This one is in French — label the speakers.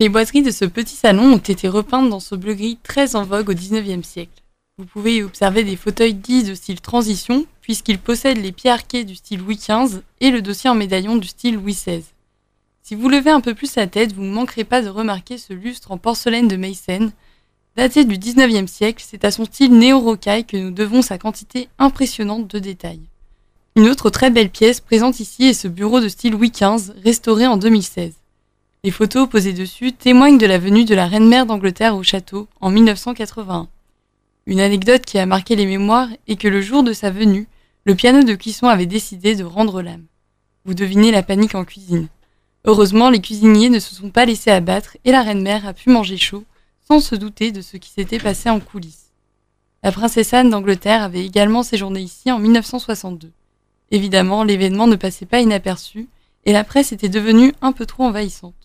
Speaker 1: Les boiseries de ce petit salon ont été repeintes dans ce bleu-gris très en vogue au XIXe siècle. Vous pouvez y observer des fauteuils dits de style transition, puisqu'ils possèdent les pieds arqués du style Louis XV et le dossier en médaillon du style Louis XVI. Si vous levez un peu plus la tête, vous ne manquerez pas de remarquer ce lustre en porcelaine de Meissen. Daté du XIXe siècle, c'est à son style néo-rocaille que nous devons sa quantité impressionnante de détails. Une autre très belle pièce présente ici est ce bureau de style Louis XV, restauré en 2016. Les photos posées dessus témoignent de la venue de la reine-mère d'Angleterre au château en 1981. Une anecdote qui a marqué les mémoires est que le jour de sa venue, le piano de cuisson avait décidé de rendre l'âme. Vous devinez la panique en cuisine. Heureusement, les cuisiniers ne se sont pas laissés abattre et la reine-mère a pu manger chaud, sans se douter de ce qui s'était passé en coulisses. La princesse Anne d'Angleterre avait également séjourné ici en 1962. Évidemment, l'événement ne passait pas inaperçu et la presse était devenue un peu trop envahissante.